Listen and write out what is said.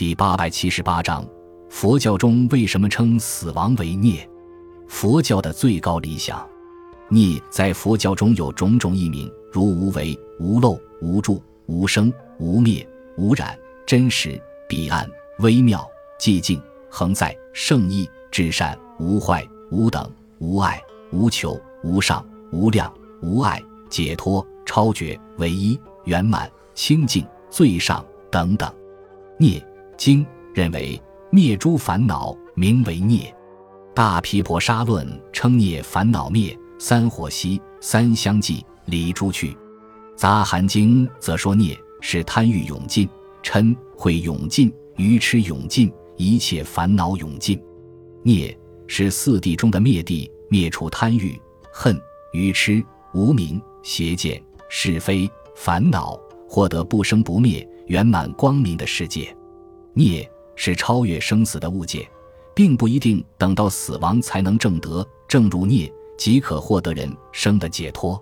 第八百七十八章：佛教中为什么称死亡为孽？佛教的最高理想，孽在佛教中有种种译名，如无为、无漏、无住、无生、无灭、无染、真实、彼岸、微妙、寂静、恒在、圣意、至善、无坏、无等、无爱、无求、无上、无量、无碍、解脱、超绝、唯一、圆满、清净、最上等等。孽经认为灭诸烦恼名为孽。大毗婆沙论称孽烦恼灭，三火熄，三相继，离诸去。杂含经则说孽是贪欲永尽，嗔会永尽，愚痴永尽，一切烦恼永尽。孽是四谛中的灭谛，灭除贪欲、恨、愚痴、无明、邪见、是非、烦恼，获得不生不灭、圆满光明的世界。孽是超越生死的物界。并不一定等到死亡才能证得，正如孽即可获得人生的解脱。